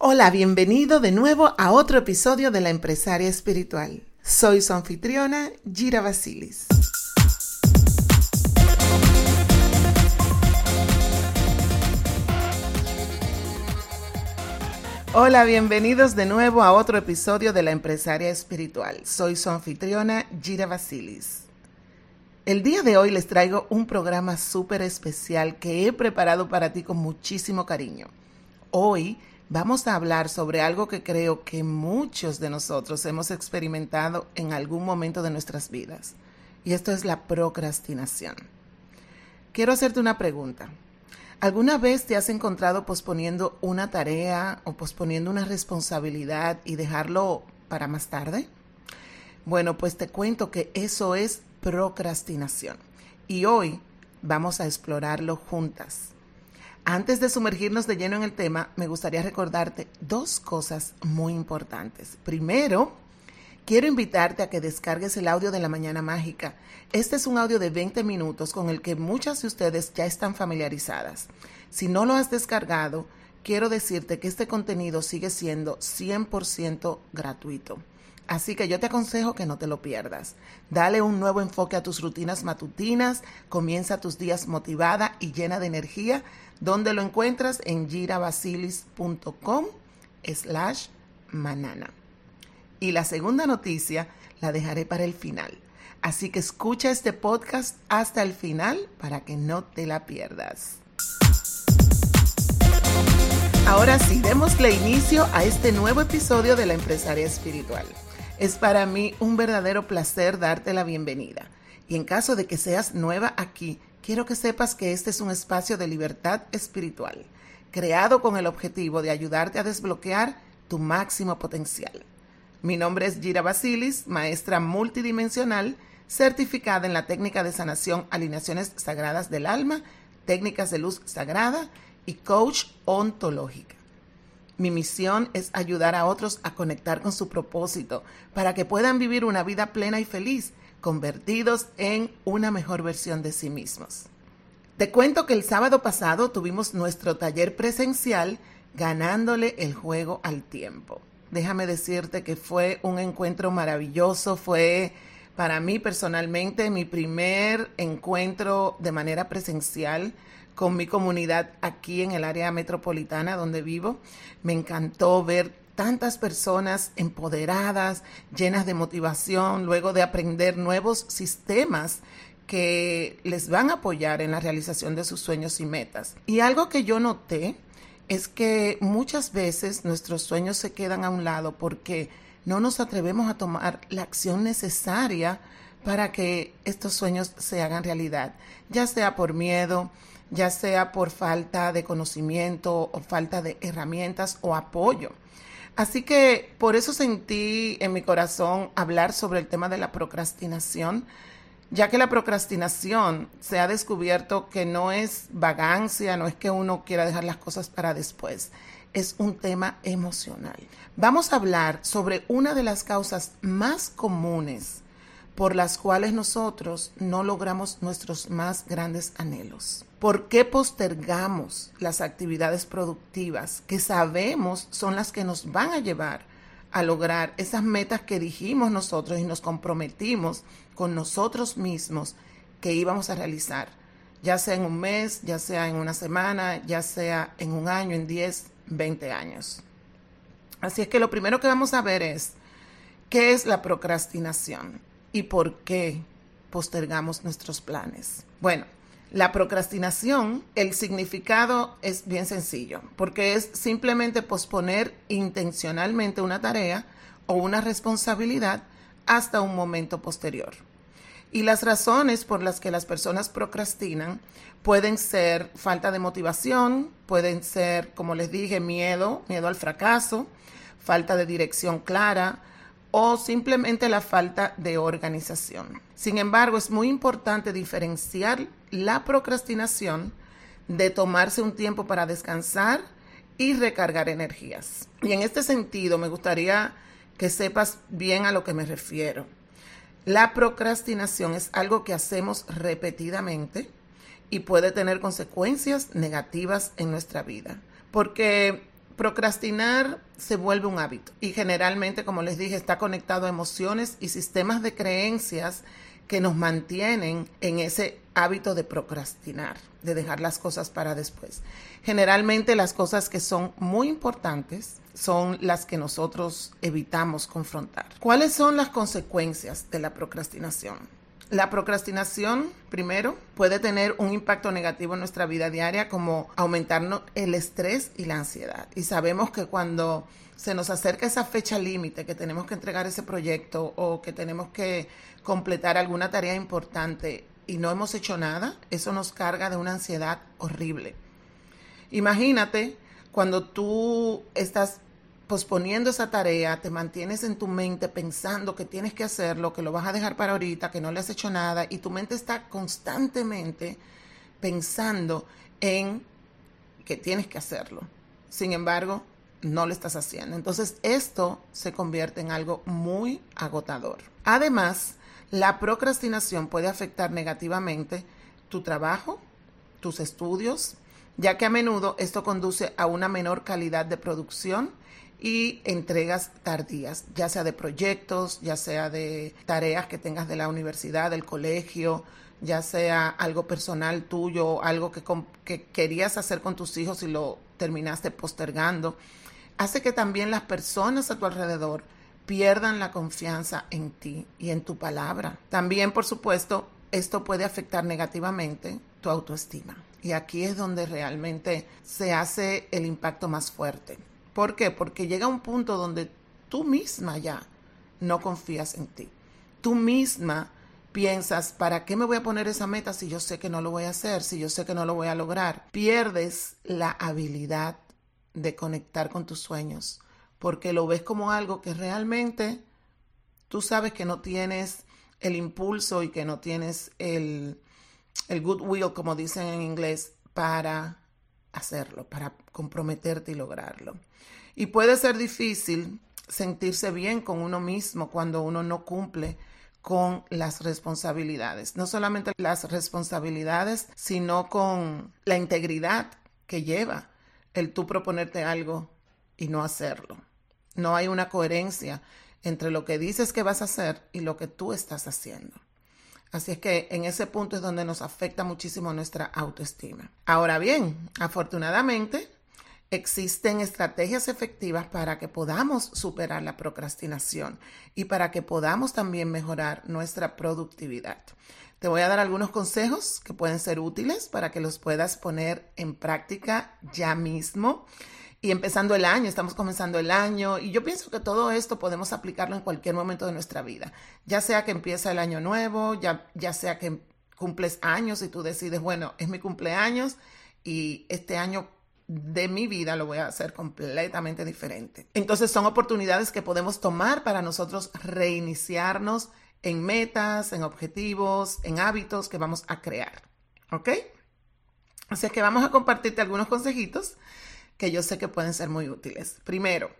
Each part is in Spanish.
Hola, bienvenido de nuevo a otro episodio de La Empresaria Espiritual. Soy su anfitriona, Gira Basilis. Hola, bienvenidos de nuevo a otro episodio de La Empresaria Espiritual. Soy su anfitriona, Gira Basilis. El día de hoy les traigo un programa súper especial que he preparado para ti con muchísimo cariño. Hoy vamos a hablar sobre algo que creo que muchos de nosotros hemos experimentado en algún momento de nuestras vidas. Y esto es la procrastinación. Quiero hacerte una pregunta. ¿Alguna vez te has encontrado posponiendo una tarea o posponiendo una responsabilidad y dejarlo para más tarde? Bueno, pues te cuento que eso es procrastinación. Y hoy vamos a explorarlo juntas. Antes de sumergirnos de lleno en el tema, me gustaría recordarte dos cosas muy importantes. Primero, quiero invitarte a que descargues el audio de la Mañana Mágica. Este es un audio de 20 minutos con el que muchas de ustedes ya están familiarizadas. Si no lo has descargado, quiero decirte que este contenido sigue siendo 100% gratuito. Así que yo te aconsejo que no te lo pierdas. Dale un nuevo enfoque a tus rutinas matutinas, comienza tus días motivada y llena de energía donde lo encuentras en girabasilis.com slash manana. Y la segunda noticia la dejaré para el final. Así que escucha este podcast hasta el final para que no te la pierdas. Ahora sí, démosle inicio a este nuevo episodio de La Empresaria Espiritual. Es para mí un verdadero placer darte la bienvenida. Y en caso de que seas nueva aquí, quiero que sepas que este es un espacio de libertad espiritual, creado con el objetivo de ayudarte a desbloquear tu máximo potencial. Mi nombre es Gira Basilis, maestra multidimensional, certificada en la técnica de sanación alineaciones sagradas del alma, técnicas de luz sagrada y coach ontológica. Mi misión es ayudar a otros a conectar con su propósito para que puedan vivir una vida plena y feliz convertidos en una mejor versión de sí mismos. Te cuento que el sábado pasado tuvimos nuestro taller presencial ganándole el juego al tiempo. Déjame decirte que fue un encuentro maravilloso, fue para mí personalmente mi primer encuentro de manera presencial con mi comunidad aquí en el área metropolitana donde vivo. Me encantó ver tantas personas empoderadas, llenas de motivación, luego de aprender nuevos sistemas que les van a apoyar en la realización de sus sueños y metas. Y algo que yo noté es que muchas veces nuestros sueños se quedan a un lado porque no nos atrevemos a tomar la acción necesaria para que estos sueños se hagan realidad, ya sea por miedo, ya sea por falta de conocimiento o falta de herramientas o apoyo. Así que por eso sentí en mi corazón hablar sobre el tema de la procrastinación, ya que la procrastinación se ha descubierto que no es vagancia, no es que uno quiera dejar las cosas para después, es un tema emocional. Vamos a hablar sobre una de las causas más comunes por las cuales nosotros no logramos nuestros más grandes anhelos. ¿Por qué postergamos las actividades productivas que sabemos son las que nos van a llevar a lograr esas metas que dijimos nosotros y nos comprometimos con nosotros mismos que íbamos a realizar? Ya sea en un mes, ya sea en una semana, ya sea en un año, en 10, 20 años. Así es que lo primero que vamos a ver es qué es la procrastinación y por qué postergamos nuestros planes. Bueno, la procrastinación, el significado es bien sencillo, porque es simplemente posponer intencionalmente una tarea o una responsabilidad hasta un momento posterior. Y las razones por las que las personas procrastinan pueden ser falta de motivación, pueden ser, como les dije, miedo, miedo al fracaso, falta de dirección clara o simplemente la falta de organización. Sin embargo, es muy importante diferenciar la procrastinación de tomarse un tiempo para descansar y recargar energías. Y en este sentido, me gustaría que sepas bien a lo que me refiero. La procrastinación es algo que hacemos repetidamente y puede tener consecuencias negativas en nuestra vida, porque procrastinar se vuelve un hábito y generalmente, como les dije, está conectado a emociones y sistemas de creencias que nos mantienen en ese hábito de procrastinar, de dejar las cosas para después. Generalmente las cosas que son muy importantes son las que nosotros evitamos confrontar. ¿Cuáles son las consecuencias de la procrastinación? La procrastinación, primero, puede tener un impacto negativo en nuestra vida diaria como aumentarnos el estrés y la ansiedad. Y sabemos que cuando se nos acerca esa fecha límite que tenemos que entregar ese proyecto o que tenemos que completar alguna tarea importante y no hemos hecho nada, eso nos carga de una ansiedad horrible. Imagínate cuando tú estás posponiendo esa tarea, te mantienes en tu mente pensando que tienes que hacerlo, que lo vas a dejar para ahorita, que no le has hecho nada, y tu mente está constantemente pensando en que tienes que hacerlo. Sin embargo, no lo estás haciendo. Entonces, esto se convierte en algo muy agotador. Además, la procrastinación puede afectar negativamente tu trabajo, tus estudios, ya que a menudo esto conduce a una menor calidad de producción y entregas tardías, ya sea de proyectos, ya sea de tareas que tengas de la universidad, del colegio, ya sea algo personal tuyo, algo que, que querías hacer con tus hijos y lo terminaste postergando, hace que también las personas a tu alrededor pierdan la confianza en ti y en tu palabra. También, por supuesto, esto puede afectar negativamente tu autoestima. Y aquí es donde realmente se hace el impacto más fuerte. ¿Por qué? Porque llega un punto donde tú misma ya no confías en ti. Tú misma piensas, ¿para qué me voy a poner esa meta si yo sé que no lo voy a hacer, si yo sé que no lo voy a lograr? Pierdes la habilidad de conectar con tus sueños, porque lo ves como algo que realmente tú sabes que no tienes el impulso y que no tienes el, el goodwill, como dicen en inglés, para hacerlo, para comprometerte y lograrlo. Y puede ser difícil sentirse bien con uno mismo cuando uno no cumple con las responsabilidades. No solamente las responsabilidades, sino con la integridad que lleva el tú proponerte algo y no hacerlo. No hay una coherencia entre lo que dices que vas a hacer y lo que tú estás haciendo. Así es que en ese punto es donde nos afecta muchísimo nuestra autoestima. Ahora bien, afortunadamente, existen estrategias efectivas para que podamos superar la procrastinación y para que podamos también mejorar nuestra productividad. Te voy a dar algunos consejos que pueden ser útiles para que los puedas poner en práctica ya mismo y empezando el año, estamos comenzando el año y yo pienso que todo esto podemos aplicarlo en cualquier momento de nuestra vida, ya sea que empieza el año nuevo, ya, ya sea que cumples años y tú decides, bueno, es mi cumpleaños y este año de mi vida lo voy a hacer completamente diferente. Entonces son oportunidades que podemos tomar para nosotros reiniciarnos en metas, en objetivos, en hábitos que vamos a crear. ¿Ok? Así que vamos a compartirte algunos consejitos que yo sé que pueden ser muy útiles. Primero,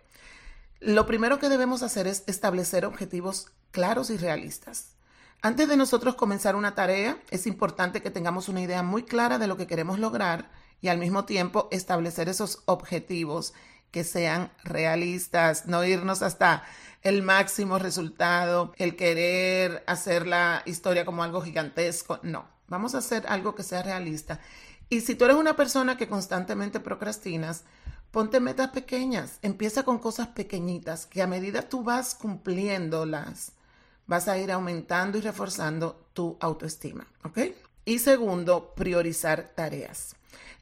lo primero que debemos hacer es establecer objetivos claros y realistas. Antes de nosotros comenzar una tarea, es importante que tengamos una idea muy clara de lo que queremos lograr y al mismo tiempo establecer esos objetivos que sean realistas, no irnos hasta el máximo resultado, el querer hacer la historia como algo gigantesco, no, vamos a hacer algo que sea realista y si tú eres una persona que constantemente procrastinas, ponte metas pequeñas. Empieza con cosas pequeñitas que a medida tú vas cumpliéndolas, vas a ir aumentando y reforzando tu autoestima. ¿Ok? Y segundo, priorizar tareas.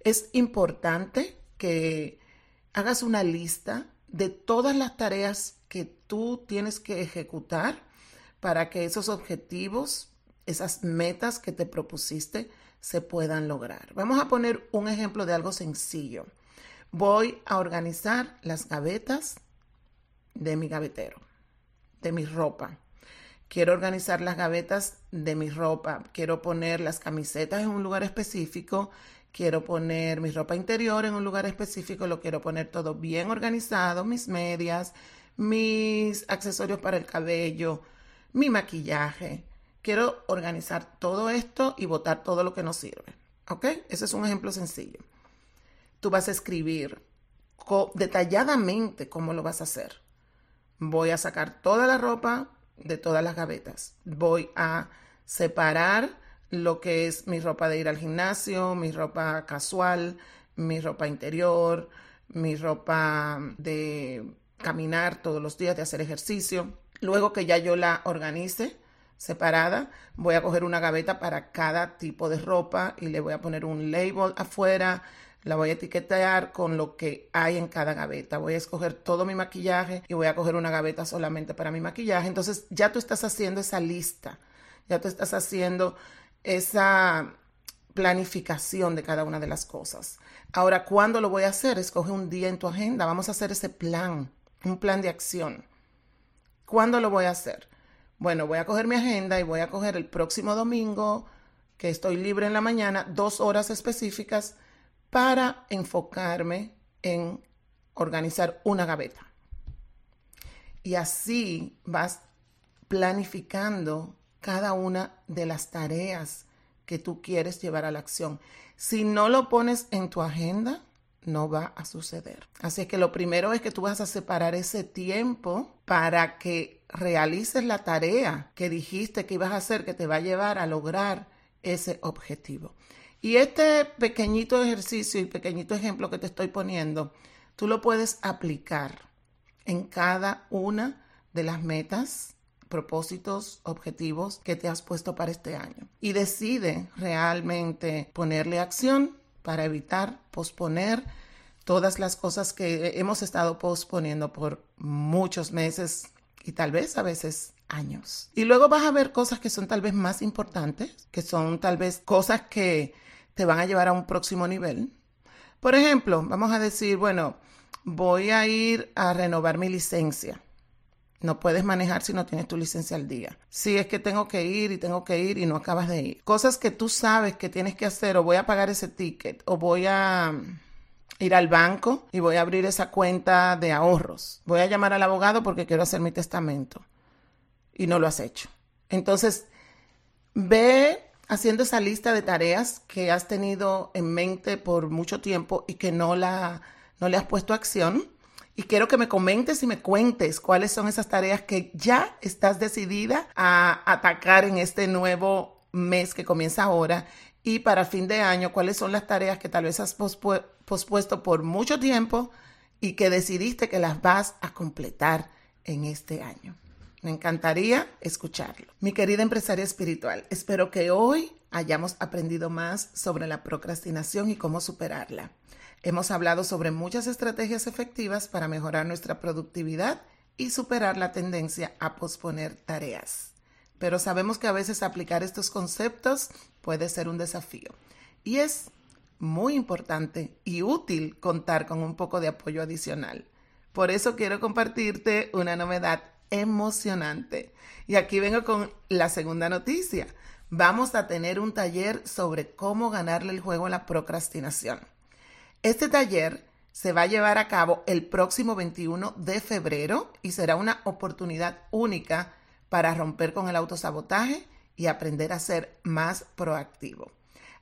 Es importante que hagas una lista de todas las tareas que tú tienes que ejecutar para que esos objetivos, esas metas que te propusiste, se puedan lograr. Vamos a poner un ejemplo de algo sencillo. Voy a organizar las gavetas de mi gavetero, de mi ropa. Quiero organizar las gavetas de mi ropa. Quiero poner las camisetas en un lugar específico. Quiero poner mi ropa interior en un lugar específico. Lo quiero poner todo bien organizado. Mis medias, mis accesorios para el cabello, mi maquillaje. Quiero organizar todo esto y botar todo lo que no sirve. ¿Ok? Ese es un ejemplo sencillo. Tú vas a escribir detalladamente cómo lo vas a hacer. Voy a sacar toda la ropa de todas las gavetas. Voy a separar lo que es mi ropa de ir al gimnasio, mi ropa casual, mi ropa interior, mi ropa de caminar todos los días, de hacer ejercicio. Luego que ya yo la organice separada, voy a coger una gaveta para cada tipo de ropa y le voy a poner un label afuera, la voy a etiquetar con lo que hay en cada gaveta. Voy a escoger todo mi maquillaje y voy a coger una gaveta solamente para mi maquillaje. Entonces ya tú estás haciendo esa lista, ya tú estás haciendo esa planificación de cada una de las cosas. Ahora, ¿cuándo lo voy a hacer? Escoge un día en tu agenda. Vamos a hacer ese plan, un plan de acción. ¿Cuándo lo voy a hacer? Bueno, voy a coger mi agenda y voy a coger el próximo domingo, que estoy libre en la mañana, dos horas específicas para enfocarme en organizar una gaveta. Y así vas planificando cada una de las tareas que tú quieres llevar a la acción. Si no lo pones en tu agenda, no va a suceder. Así que lo primero es que tú vas a separar ese tiempo para que realices la tarea que dijiste que ibas a hacer, que te va a llevar a lograr ese objetivo. Y este pequeñito ejercicio y pequeñito ejemplo que te estoy poniendo, tú lo puedes aplicar en cada una de las metas, propósitos, objetivos que te has puesto para este año. Y decide realmente ponerle acción para evitar posponer todas las cosas que hemos estado posponiendo por muchos meses y tal vez a veces años. Y luego vas a ver cosas que son tal vez más importantes, que son tal vez cosas que te van a llevar a un próximo nivel. Por ejemplo, vamos a decir, bueno, voy a ir a renovar mi licencia. No puedes manejar si no tienes tu licencia al día. Si es que tengo que ir y tengo que ir y no acabas de ir. Cosas que tú sabes que tienes que hacer o voy a pagar ese ticket o voy a ir al banco y voy a abrir esa cuenta de ahorros. Voy a llamar al abogado porque quiero hacer mi testamento y no lo has hecho. Entonces, ve haciendo esa lista de tareas que has tenido en mente por mucho tiempo y que no, la, no le has puesto acción. Y quiero que me comentes y me cuentes cuáles son esas tareas que ya estás decidida a atacar en este nuevo mes que comienza ahora. Y para fin de año, cuáles son las tareas que tal vez has pospuesto por mucho tiempo y que decidiste que las vas a completar en este año. Me encantaría escucharlo. Mi querida empresaria espiritual, espero que hoy hayamos aprendido más sobre la procrastinación y cómo superarla. Hemos hablado sobre muchas estrategias efectivas para mejorar nuestra productividad y superar la tendencia a posponer tareas. Pero sabemos que a veces aplicar estos conceptos puede ser un desafío. Y es muy importante y útil contar con un poco de apoyo adicional. Por eso quiero compartirte una novedad emocionante. Y aquí vengo con la segunda noticia. Vamos a tener un taller sobre cómo ganarle el juego a la procrastinación. Este taller se va a llevar a cabo el próximo 21 de febrero y será una oportunidad única para romper con el autosabotaje y aprender a ser más proactivo.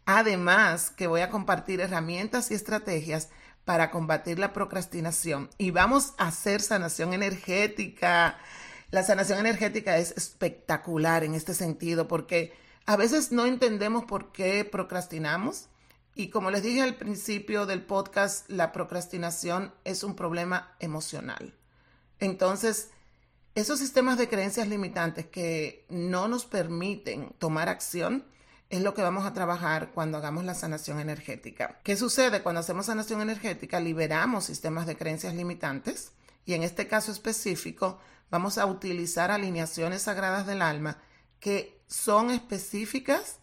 Además, que voy a compartir herramientas y estrategias para combatir la procrastinación y vamos a hacer sanación energética. La sanación energética es espectacular en este sentido porque a veces no entendemos por qué procrastinamos y como les dije al principio del podcast, la procrastinación es un problema emocional. Entonces, esos sistemas de creencias limitantes que no nos permiten tomar acción, es lo que vamos a trabajar cuando hagamos la sanación energética. ¿Qué sucede cuando hacemos sanación energética? Liberamos sistemas de creencias limitantes y en este caso específico vamos a utilizar alineaciones sagradas del alma que son específicas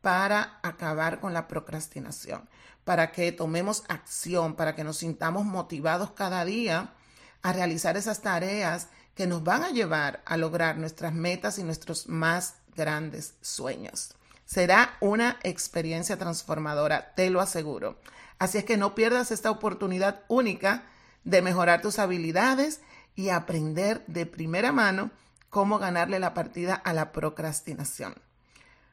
para acabar con la procrastinación, para que tomemos acción, para que nos sintamos motivados cada día a realizar esas tareas que nos van a llevar a lograr nuestras metas y nuestros más grandes sueños. Será una experiencia transformadora, te lo aseguro. Así es que no pierdas esta oportunidad única de mejorar tus habilidades y aprender de primera mano cómo ganarle la partida a la procrastinación.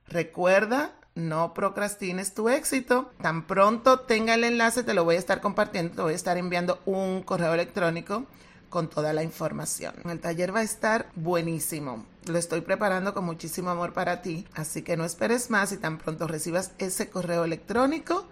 Recuerda, no procrastines tu éxito. Tan pronto tenga el enlace, te lo voy a estar compartiendo, te voy a estar enviando un correo electrónico con toda la información. El taller va a estar buenísimo. Lo estoy preparando con muchísimo amor para ti, así que no esperes más y tan pronto recibas ese correo electrónico.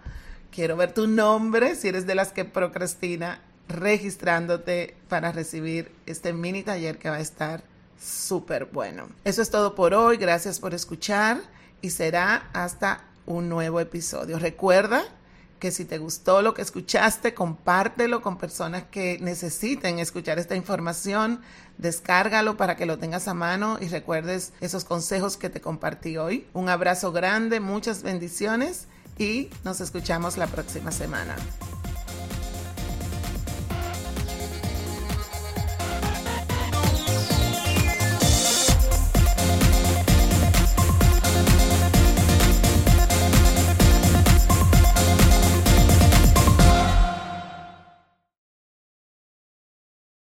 Quiero ver tu nombre si eres de las que procrastina registrándote para recibir este mini taller que va a estar súper bueno. Eso es todo por hoy. Gracias por escuchar y será hasta un nuevo episodio. Recuerda que si te gustó lo que escuchaste, compártelo con personas que necesiten escuchar esta información, descárgalo para que lo tengas a mano y recuerdes esos consejos que te compartí hoy. Un abrazo grande, muchas bendiciones y nos escuchamos la próxima semana.